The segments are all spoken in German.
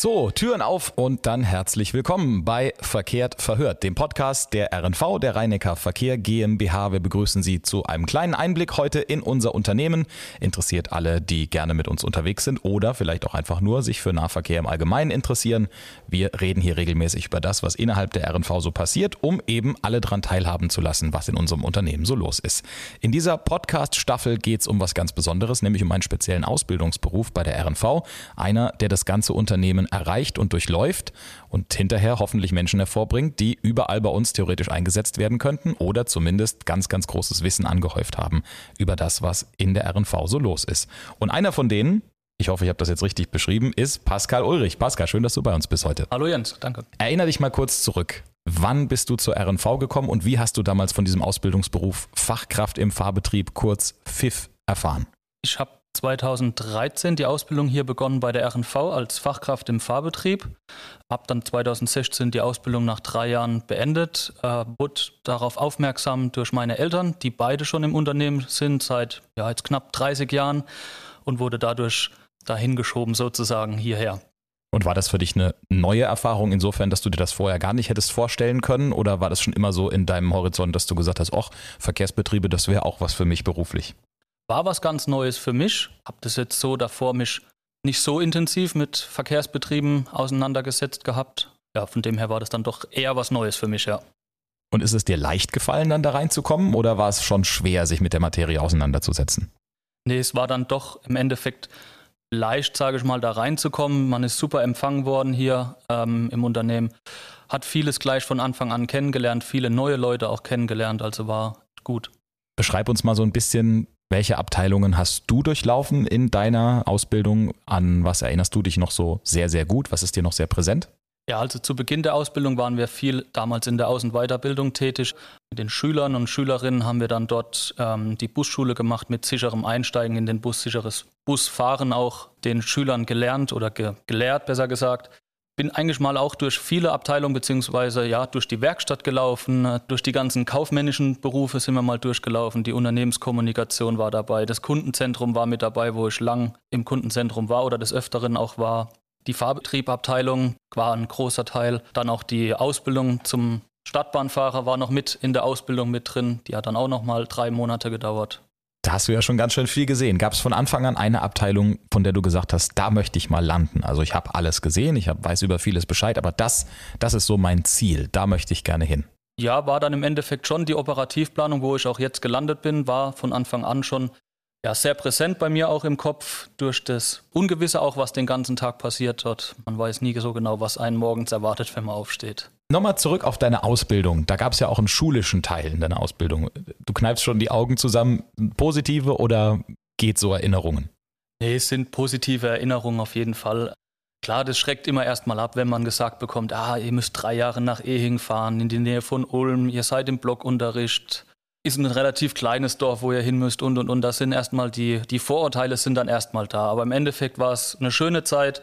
So, Türen auf und dann herzlich willkommen bei Verkehrt verhört, dem Podcast der RNV, der Rheinecker Verkehr GmbH. Wir begrüßen Sie zu einem kleinen Einblick heute in unser Unternehmen. Interessiert alle, die gerne mit uns unterwegs sind oder vielleicht auch einfach nur sich für Nahverkehr im Allgemeinen interessieren. Wir reden hier regelmäßig über das, was innerhalb der RNV so passiert, um eben alle daran teilhaben zu lassen, was in unserem Unternehmen so los ist. In dieser Podcast-Staffel geht es um was ganz Besonderes, nämlich um einen speziellen Ausbildungsberuf bei der RNV. Einer, der das ganze Unternehmen erreicht und durchläuft und hinterher hoffentlich Menschen hervorbringt, die überall bei uns theoretisch eingesetzt werden könnten oder zumindest ganz, ganz großes Wissen angehäuft haben über das, was in der RNV so los ist. Und einer von denen, ich hoffe, ich habe das jetzt richtig beschrieben, ist Pascal Ulrich. Pascal, schön, dass du bei uns bist heute. Hallo Jens, danke. Erinner dich mal kurz zurück. Wann bist du zur RNV gekommen und wie hast du damals von diesem Ausbildungsberuf Fachkraft im Fahrbetrieb, kurz FIF, erfahren? Ich habe 2013 die Ausbildung hier begonnen bei der RNV als Fachkraft im Fahrbetrieb. Habe dann 2016 die Ausbildung nach drei Jahren beendet. Äh, wurde darauf aufmerksam durch meine Eltern, die beide schon im Unternehmen sind seit ja, jetzt knapp 30 Jahren und wurde dadurch dahin geschoben sozusagen hierher. Und war das für dich eine neue Erfahrung insofern, dass du dir das vorher gar nicht hättest vorstellen können? Oder war das schon immer so in deinem Horizont, dass du gesagt hast, ach, Verkehrsbetriebe, das wäre auch was für mich beruflich? War was ganz Neues für mich. Habe das jetzt so davor mich nicht so intensiv mit Verkehrsbetrieben auseinandergesetzt gehabt. Ja, von dem her war das dann doch eher was Neues für mich, ja. Und ist es dir leicht gefallen, dann da reinzukommen oder war es schon schwer, sich mit der Materie auseinanderzusetzen? Nee, es war dann doch im Endeffekt leicht, sage ich mal, da reinzukommen. Man ist super empfangen worden hier ähm, im Unternehmen, hat vieles gleich von Anfang an kennengelernt, viele neue Leute auch kennengelernt, also war gut. Beschreib uns mal so ein bisschen, welche Abteilungen hast du durchlaufen in deiner Ausbildung? An was erinnerst du dich noch so sehr, sehr gut? Was ist dir noch sehr präsent? Ja, also zu Beginn der Ausbildung waren wir viel damals in der Aus- und Weiterbildung tätig. Mit den Schülern und Schülerinnen haben wir dann dort ähm, die Busschule gemacht mit sicherem Einsteigen in den Bus, sicheres Busfahren auch den Schülern gelernt oder ge gelehrt, besser gesagt bin eigentlich mal auch durch viele Abteilungen beziehungsweise ja durch die Werkstatt gelaufen, durch die ganzen kaufmännischen Berufe sind wir mal durchgelaufen. Die Unternehmenskommunikation war dabei, das Kundenzentrum war mit dabei, wo ich lang im Kundenzentrum war oder des Öfteren auch war. Die Fahrbetriebabteilung war ein großer Teil. Dann auch die Ausbildung zum Stadtbahnfahrer war noch mit in der Ausbildung mit drin. Die hat dann auch noch mal drei Monate gedauert. Da hast du ja schon ganz schön viel gesehen. Gab es von Anfang an eine Abteilung, von der du gesagt hast, da möchte ich mal landen? Also ich habe alles gesehen, ich hab, weiß über vieles Bescheid, aber das, das ist so mein Ziel. Da möchte ich gerne hin. Ja, war dann im Endeffekt schon die Operativplanung, wo ich auch jetzt gelandet bin, war von Anfang an schon ja, sehr präsent bei mir auch im Kopf durch das Ungewisse auch, was den ganzen Tag passiert dort. Man weiß nie so genau, was einen morgens erwartet, wenn man aufsteht. Nochmal zurück auf deine Ausbildung. Da gab es ja auch einen schulischen Teil in deiner Ausbildung. Du kneifst schon die Augen zusammen. Positive oder geht so Erinnerungen? Nee, es sind positive Erinnerungen auf jeden Fall. Klar, das schreckt immer erstmal ab, wenn man gesagt bekommt, ah, ihr müsst drei Jahre nach Ehing fahren, in die Nähe von Ulm, ihr seid im Blockunterricht, ist ein relativ kleines Dorf, wo ihr hin müsst und und und. Das sind erstmal die, die Vorurteile sind dann erstmal da. Aber im Endeffekt war es eine schöne Zeit.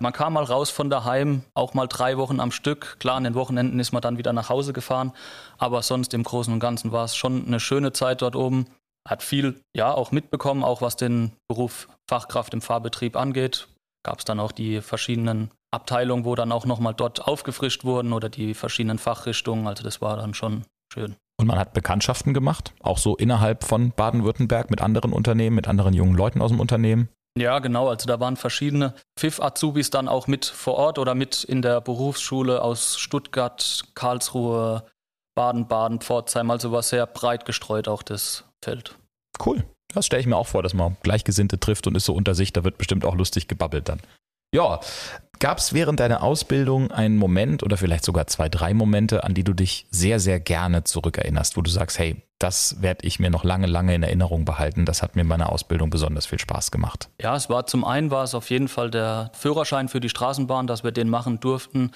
Man kam mal raus von daheim, auch mal drei Wochen am Stück. Klar, an den Wochenenden ist man dann wieder nach Hause gefahren. Aber sonst im Großen und Ganzen war es schon eine schöne Zeit dort oben. Hat viel, ja, auch mitbekommen, auch was den Beruf Fachkraft im Fahrbetrieb angeht. Gab es dann auch die verschiedenen Abteilungen, wo dann auch nochmal dort aufgefrischt wurden oder die verschiedenen Fachrichtungen. Also das war dann schon schön. Und man hat Bekanntschaften gemacht, auch so innerhalb von Baden-Württemberg mit anderen Unternehmen, mit anderen jungen Leuten aus dem Unternehmen. Ja, genau. Also da waren verschiedene FIF-Azubis dann auch mit vor Ort oder mit in der Berufsschule aus Stuttgart, Karlsruhe, Baden-Baden, Pforzheim. Also war sehr breit gestreut auch das Feld. Cool. Das stelle ich mir auch vor, dass man Gleichgesinnte trifft und ist so unter sich. Da wird bestimmt auch lustig gebabbelt dann. Ja, gab es während deiner Ausbildung einen Moment oder vielleicht sogar zwei, drei Momente, an die du dich sehr, sehr gerne zurückerinnerst, wo du sagst, hey, das werde ich mir noch lange, lange in Erinnerung behalten. Das hat mir in meiner Ausbildung besonders viel Spaß gemacht. Ja, es war zum einen war es auf jeden Fall der Führerschein für die Straßenbahn, dass wir den machen durften.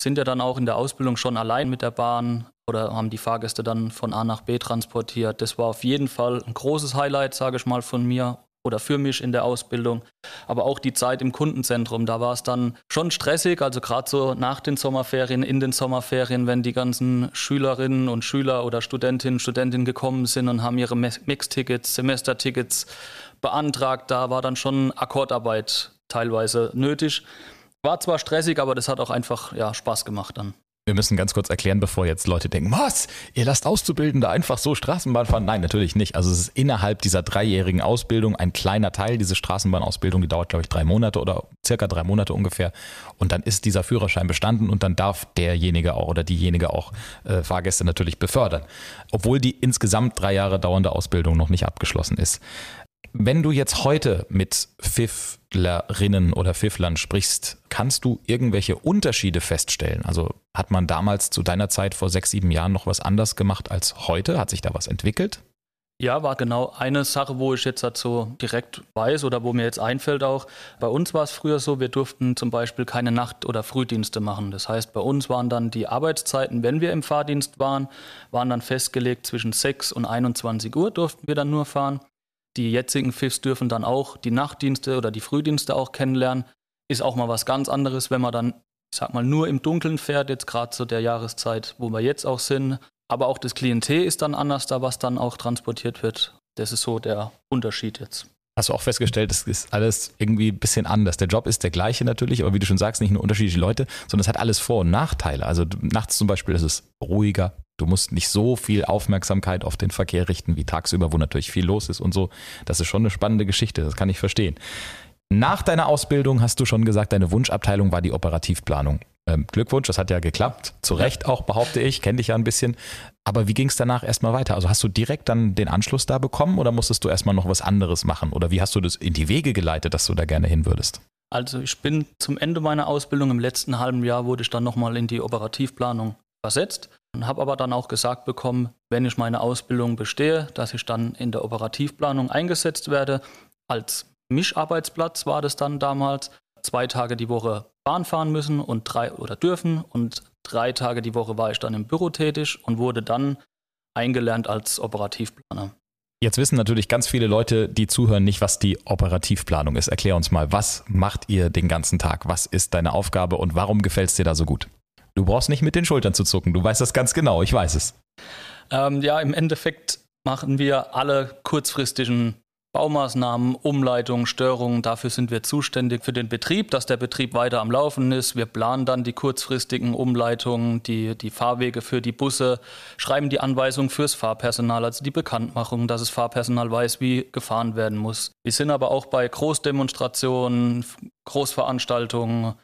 Sind ja dann auch in der Ausbildung schon allein mit der Bahn oder haben die Fahrgäste dann von A nach B transportiert. Das war auf jeden Fall ein großes Highlight, sage ich mal, von mir oder für mich in der Ausbildung. Aber auch die Zeit im Kundenzentrum, da war es dann schon stressig, also gerade so nach den Sommerferien, in den Sommerferien, wenn die ganzen Schülerinnen und Schüler oder Studentinnen und Studentinnen gekommen sind und haben ihre Mixtickets, Semestertickets beantragt, da war dann schon Akkordarbeit teilweise nötig. War zwar stressig, aber das hat auch einfach ja, Spaß gemacht dann. Wir müssen ganz kurz erklären, bevor jetzt Leute denken, was, ihr lasst Auszubildende einfach so Straßenbahn fahren? Nein, natürlich nicht. Also es ist innerhalb dieser dreijährigen Ausbildung ein kleiner Teil. Diese Straßenbahnausbildung, die dauert, glaube ich, drei Monate oder circa drei Monate ungefähr. Und dann ist dieser Führerschein bestanden und dann darf derjenige auch oder diejenige auch äh, Fahrgäste natürlich befördern. Obwohl die insgesamt drei Jahre dauernde Ausbildung noch nicht abgeschlossen ist. Wenn du jetzt heute mit Pfifflerinnen oder Pfifflern sprichst, kannst du irgendwelche Unterschiede feststellen? Also hat man damals zu deiner Zeit vor sechs, sieben Jahren noch was anders gemacht als heute? Hat sich da was entwickelt? Ja, war genau eine Sache, wo ich jetzt dazu direkt weiß oder wo mir jetzt einfällt auch. Bei uns war es früher so, wir durften zum Beispiel keine Nacht- oder Frühdienste machen. Das heißt, bei uns waren dann die Arbeitszeiten, wenn wir im Fahrdienst waren, waren dann festgelegt zwischen 6 und 21 Uhr durften wir dann nur fahren. Die jetzigen FIFs dürfen dann auch die Nachtdienste oder die Frühdienste auch kennenlernen. Ist auch mal was ganz anderes, wenn man dann, ich sag mal, nur im Dunkeln fährt, jetzt gerade zu der Jahreszeit, wo wir jetzt auch sind. Aber auch das Klientel ist dann anders da, was dann auch transportiert wird. Das ist so der Unterschied jetzt. Hast du auch festgestellt, es ist alles irgendwie ein bisschen anders. Der Job ist der gleiche natürlich, aber wie du schon sagst, nicht nur unterschiedliche Leute, sondern es hat alles Vor- und Nachteile. Also nachts zum Beispiel ist es ruhiger, Du musst nicht so viel Aufmerksamkeit auf den Verkehr richten wie tagsüber, wo natürlich viel los ist und so. Das ist schon eine spannende Geschichte, das kann ich verstehen. Nach deiner Ausbildung hast du schon gesagt, deine Wunschabteilung war die Operativplanung. Ähm, Glückwunsch, das hat ja geklappt. Zu Recht auch, behaupte ich, kenne dich ja ein bisschen. Aber wie ging es danach erstmal weiter? Also hast du direkt dann den Anschluss da bekommen oder musstest du erstmal noch was anderes machen? Oder wie hast du das in die Wege geleitet, dass du da gerne hin würdest? Also ich bin zum Ende meiner Ausbildung im letzten halben Jahr wurde ich dann nochmal in die Operativplanung versetzt und habe aber dann auch gesagt bekommen, wenn ich meine Ausbildung bestehe, dass ich dann in der Operativplanung eingesetzt werde. Als Mischarbeitsplatz war das dann damals. Zwei Tage die Woche Bahn fahren müssen und drei oder dürfen und drei Tage die Woche war ich dann im Büro tätig und wurde dann eingelernt als Operativplaner. Jetzt wissen natürlich ganz viele Leute, die zuhören, nicht, was die Operativplanung ist. Erklär uns mal, was macht ihr den ganzen Tag? Was ist deine Aufgabe und warum gefällt es dir da so gut? Du brauchst nicht mit den Schultern zu zucken. Du weißt das ganz genau. Ich weiß es. Ähm, ja, im Endeffekt machen wir alle kurzfristigen Baumaßnahmen, Umleitungen, Störungen. Dafür sind wir zuständig für den Betrieb, dass der Betrieb weiter am Laufen ist. Wir planen dann die kurzfristigen Umleitungen, die, die Fahrwege für die Busse, schreiben die Anweisungen fürs Fahrpersonal, also die Bekanntmachung, dass das Fahrpersonal weiß, wie gefahren werden muss. Wir sind aber auch bei Großdemonstrationen, Großveranstaltungen,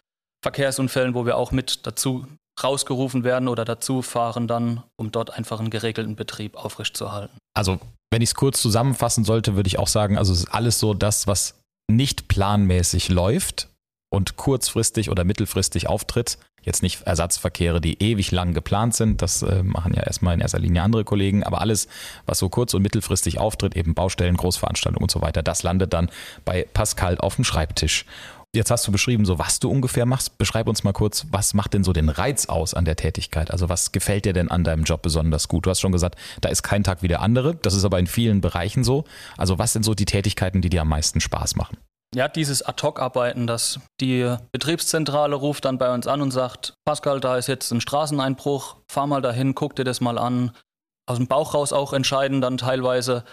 Verkehrsunfällen, wo wir auch mit dazu rausgerufen werden oder dazu fahren dann, um dort einfach einen geregelten Betrieb aufrechtzuerhalten. Also, wenn ich es kurz zusammenfassen sollte, würde ich auch sagen, also es ist alles so das, was nicht planmäßig läuft und kurzfristig oder mittelfristig auftritt. Jetzt nicht Ersatzverkehre, die ewig lang geplant sind, das äh, machen ja erstmal in erster Linie andere Kollegen, aber alles, was so kurz- und mittelfristig auftritt, eben Baustellen, Großveranstaltungen und so weiter, das landet dann bei Pascal auf dem Schreibtisch. Jetzt hast du beschrieben, so was du ungefähr machst. Beschreib uns mal kurz, was macht denn so den Reiz aus an der Tätigkeit? Also was gefällt dir denn an deinem Job besonders gut? Du hast schon gesagt, da ist kein Tag wie der andere. Das ist aber in vielen Bereichen so. Also was sind so die Tätigkeiten, die dir am meisten Spaß machen? Ja, dieses Ad-Hoc-Arbeiten, dass die Betriebszentrale ruft dann bei uns an und sagt, Pascal, da ist jetzt ein Straßeneinbruch, fahr mal dahin, guck dir das mal an. Aus dem Bauch raus auch entscheiden dann teilweise,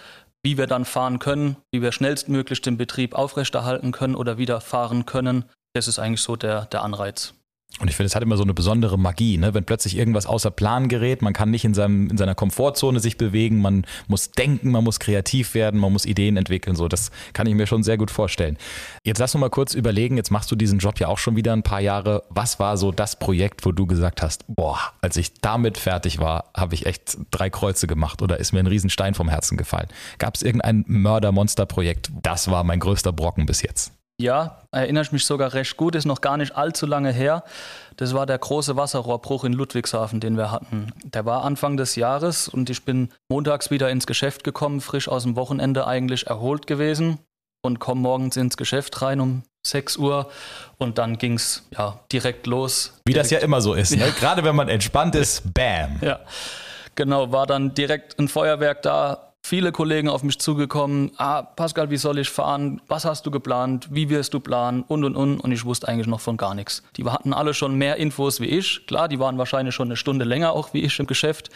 wie wir dann fahren können, wie wir schnellstmöglich den Betrieb aufrechterhalten können oder wieder fahren können. Das ist eigentlich so der, der Anreiz. Und ich finde, es hat immer so eine besondere Magie, ne? wenn plötzlich irgendwas außer Plan gerät. Man kann nicht in, seinem, in seiner Komfortzone sich bewegen, man muss denken, man muss kreativ werden, man muss Ideen entwickeln. So, das kann ich mir schon sehr gut vorstellen. Jetzt lass uns mal kurz überlegen, jetzt machst du diesen Job ja auch schon wieder ein paar Jahre. Was war so das Projekt, wo du gesagt hast, boah, als ich damit fertig war, habe ich echt drei Kreuze gemacht oder ist mir ein Riesenstein vom Herzen gefallen? Gab es irgendein Mörder-Monster-Projekt? Das war mein größter Brocken bis jetzt. Ja, erinnere ich mich sogar recht gut, ist noch gar nicht allzu lange her. Das war der große Wasserrohrbruch in Ludwigshafen, den wir hatten. Der war Anfang des Jahres und ich bin montags wieder ins Geschäft gekommen, frisch aus dem Wochenende eigentlich erholt gewesen und komme morgens ins Geschäft rein um 6 Uhr und dann ging es ja, direkt los. Wie direkt. das ja immer so ist, ne? gerade wenn man entspannt ist, bam. Ja, genau, war dann direkt ein Feuerwerk da, viele Kollegen auf mich zugekommen, ah, Pascal, wie soll ich fahren? Was hast du geplant? Wie wirst du planen? Und, und, und. Und ich wusste eigentlich noch von gar nichts. Die hatten alle schon mehr Infos wie ich. Klar, die waren wahrscheinlich schon eine Stunde länger auch wie ich im Geschäft.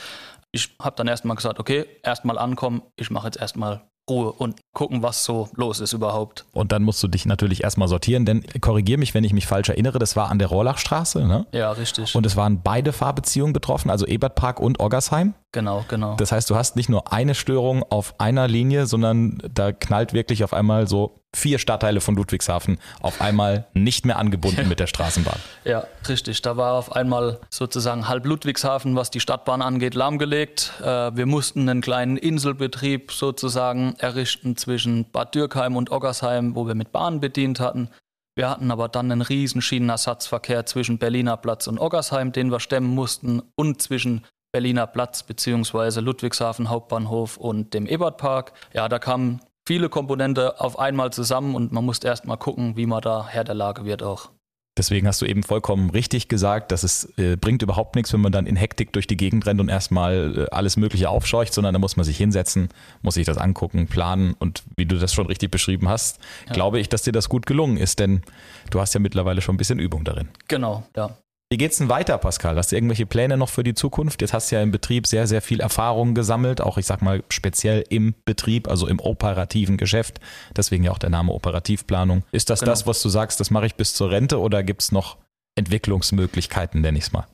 Ich habe dann erstmal gesagt, okay, erstmal ankommen. Ich mache jetzt erstmal Ruhe und gucken, was so los ist überhaupt. Und dann musst du dich natürlich erstmal sortieren, denn korrigier mich, wenn ich mich falsch erinnere, das war an der Rohrlachstraße, ne? Ja, richtig. Und es waren beide Fahrbeziehungen betroffen, also Ebertpark und Oggersheim. Genau, genau. Das heißt, du hast nicht nur eine Störung auf einer Linie, sondern da knallt wirklich auf einmal so vier Stadtteile von Ludwigshafen auf einmal nicht mehr angebunden mit der Straßenbahn. Ja, richtig. Da war auf einmal sozusagen halb Ludwigshafen, was die Stadtbahn angeht, lahmgelegt. Äh, wir mussten einen kleinen Inselbetrieb sozusagen errichten zwischen Bad Dürkheim und Oggersheim, wo wir mit Bahnen bedient hatten. Wir hatten aber dann einen riesen Schienenersatzverkehr zwischen Berliner Platz und Oggersheim, den wir stemmen mussten, und zwischen Berliner Platz bzw. Ludwigshafen Hauptbahnhof und dem Ebertpark. Ja, da kamen viele Komponente auf einmal zusammen und man musste erst mal gucken, wie man da Herr der Lage wird auch. Deswegen hast du eben vollkommen richtig gesagt, dass es äh, bringt überhaupt nichts, wenn man dann in Hektik durch die Gegend rennt und erstmal äh, alles Mögliche aufscheucht, sondern da muss man sich hinsetzen, muss sich das angucken, planen und wie du das schon richtig beschrieben hast, ja. glaube ich, dass dir das gut gelungen ist, denn du hast ja mittlerweile schon ein bisschen Übung darin. Genau, ja. Wie geht's denn weiter, Pascal? Hast du irgendwelche Pläne noch für die Zukunft? Jetzt hast du ja im Betrieb sehr, sehr viel Erfahrung gesammelt, auch ich sag mal speziell im Betrieb, also im operativen Geschäft. Deswegen ja auch der Name Operativplanung. Ist das genau. das, was du sagst, das mache ich bis zur Rente oder gibt's noch Entwicklungsmöglichkeiten, nenne ich es mal?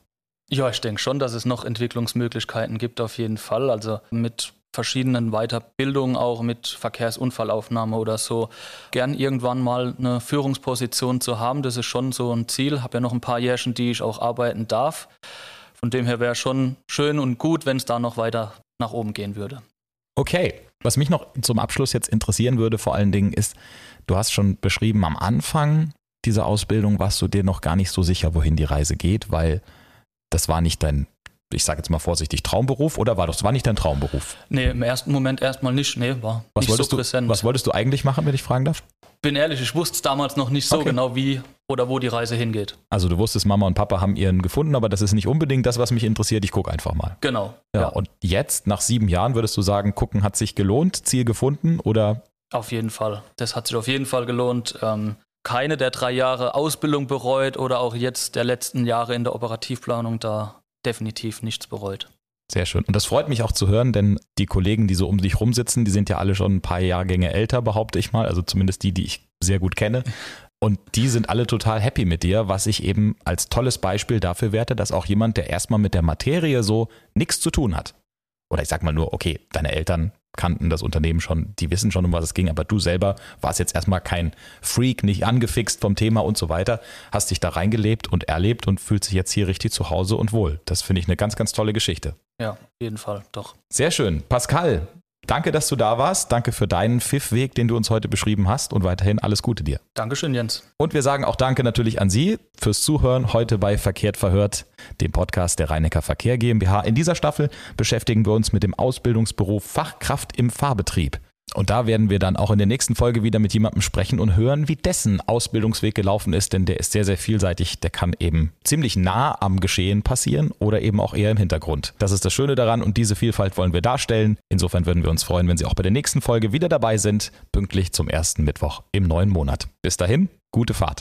Ja, ich denke schon, dass es noch Entwicklungsmöglichkeiten gibt, auf jeden Fall. Also mit verschiedenen Weiterbildungen, auch mit Verkehrsunfallaufnahme oder so, gern irgendwann mal eine Führungsposition zu haben. Das ist schon so ein Ziel. Habe ja noch ein paar Jährchen, die ich auch arbeiten darf. Von dem her wäre schon schön und gut, wenn es da noch weiter nach oben gehen würde. Okay, was mich noch zum Abschluss jetzt interessieren würde, vor allen Dingen ist, du hast schon beschrieben, am Anfang dieser Ausbildung warst du dir noch gar nicht so sicher, wohin die Reise geht, weil das war nicht dein ich sage jetzt mal vorsichtig, Traumberuf oder war das war nicht dein Traumberuf? Nee, im ersten Moment erstmal nicht. Nee, war was nicht so präsent. Du, was wolltest du eigentlich machen, wenn ich fragen darf? Bin ehrlich, ich wusste es damals noch nicht so okay. genau, wie oder wo die Reise hingeht. Also du wusstest, Mama und Papa haben ihren gefunden, aber das ist nicht unbedingt das, was mich interessiert. Ich gucke einfach mal. Genau. Ja, ja, Und jetzt, nach sieben Jahren, würdest du sagen, gucken hat sich gelohnt, Ziel gefunden oder? Auf jeden Fall. Das hat sich auf jeden Fall gelohnt. Ähm, keine der drei Jahre Ausbildung bereut oder auch jetzt der letzten Jahre in der Operativplanung da definitiv nichts bereut. Sehr schön. Und das freut mich auch zu hören, denn die Kollegen, die so um dich rumsitzen, die sind ja alle schon ein paar Jahrgänge älter, behaupte ich mal. Also zumindest die, die ich sehr gut kenne. Und die sind alle total happy mit dir, was ich eben als tolles Beispiel dafür werte, dass auch jemand, der erstmal mit der Materie so nichts zu tun hat. Oder ich sag mal nur, okay, deine Eltern kannten das Unternehmen schon, die wissen schon, um was es ging, aber du selber warst jetzt erstmal kein Freak, nicht angefixt vom Thema und so weiter, hast dich da reingelebt und erlebt und fühlt sich jetzt hier richtig zu Hause und wohl. Das finde ich eine ganz, ganz tolle Geschichte. Ja, auf jeden Fall, doch. Sehr schön. Pascal, Danke, dass du da warst. Danke für deinen Pfiffweg, den du uns heute beschrieben hast und weiterhin alles Gute dir. Dankeschön, Jens. Und wir sagen auch Danke natürlich an Sie fürs Zuhören heute bei Verkehrt verhört, dem Podcast der Rheinecker Verkehr GmbH. In dieser Staffel beschäftigen wir uns mit dem Ausbildungsberuf Fachkraft im Fahrbetrieb. Und da werden wir dann auch in der nächsten Folge wieder mit jemandem sprechen und hören, wie dessen Ausbildungsweg gelaufen ist, denn der ist sehr, sehr vielseitig. Der kann eben ziemlich nah am Geschehen passieren oder eben auch eher im Hintergrund. Das ist das Schöne daran und diese Vielfalt wollen wir darstellen. Insofern würden wir uns freuen, wenn Sie auch bei der nächsten Folge wieder dabei sind, pünktlich zum ersten Mittwoch im neuen Monat. Bis dahin, gute Fahrt.